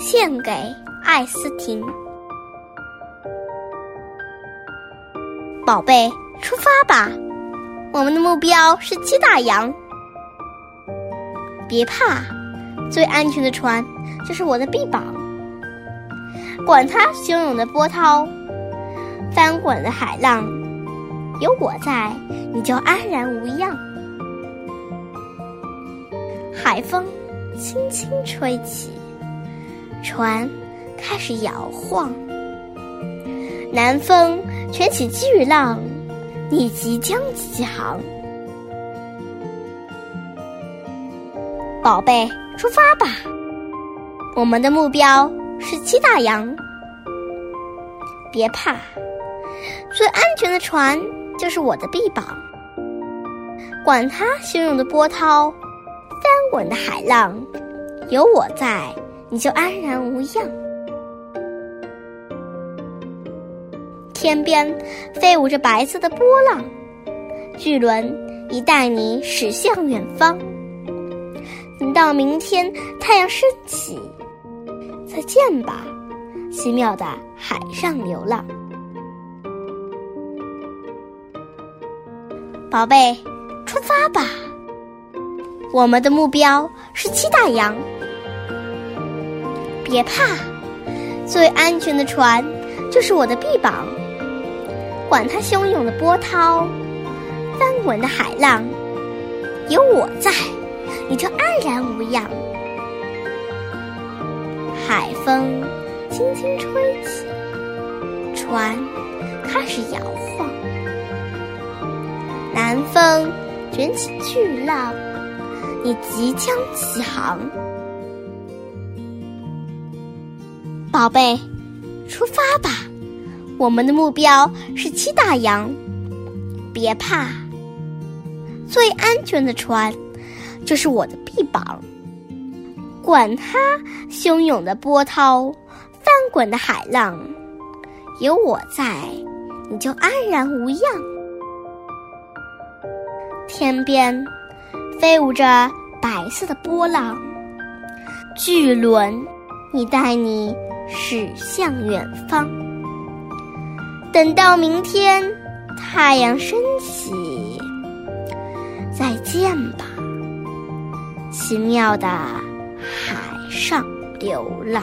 献给艾斯汀。宝贝，出发吧！我们的目标是七大洋。别怕，最安全的船就是我的臂膀。管它汹涌的波涛、翻滚的海浪，有我在，你就安然无恙。海风轻轻吹起，船开始摇晃。南风卷起巨浪，你即将起航。宝贝，出发吧！我们的目标是七大洋。别怕，最安全的船就是我的臂膀。管它汹涌的波涛。翻滚的海浪，有我在，你就安然无恙。天边飞舞着白色的波浪，巨轮已带你驶向远方。等到明天太阳升起，再见吧，奇妙的海上流浪。宝贝，出发吧！我们的目标是七大洋，别怕，最安全的船就是我的臂膀。管它汹涌的波涛、翻滚的海浪，有我在，你就安然无恙。海风轻轻吹起，船开始摇晃，南风卷起巨浪。你即将起航，宝贝，出发吧！我们的目标是七大洋。别怕，最安全的船就是我的臂膀。管它汹涌的波涛、翻滚的海浪，有我在，你就安然无恙。天边。飞舞着白色的波浪，巨轮已带你驶向远方。等到明天太阳升起，再见吧，奇妙的海上流浪。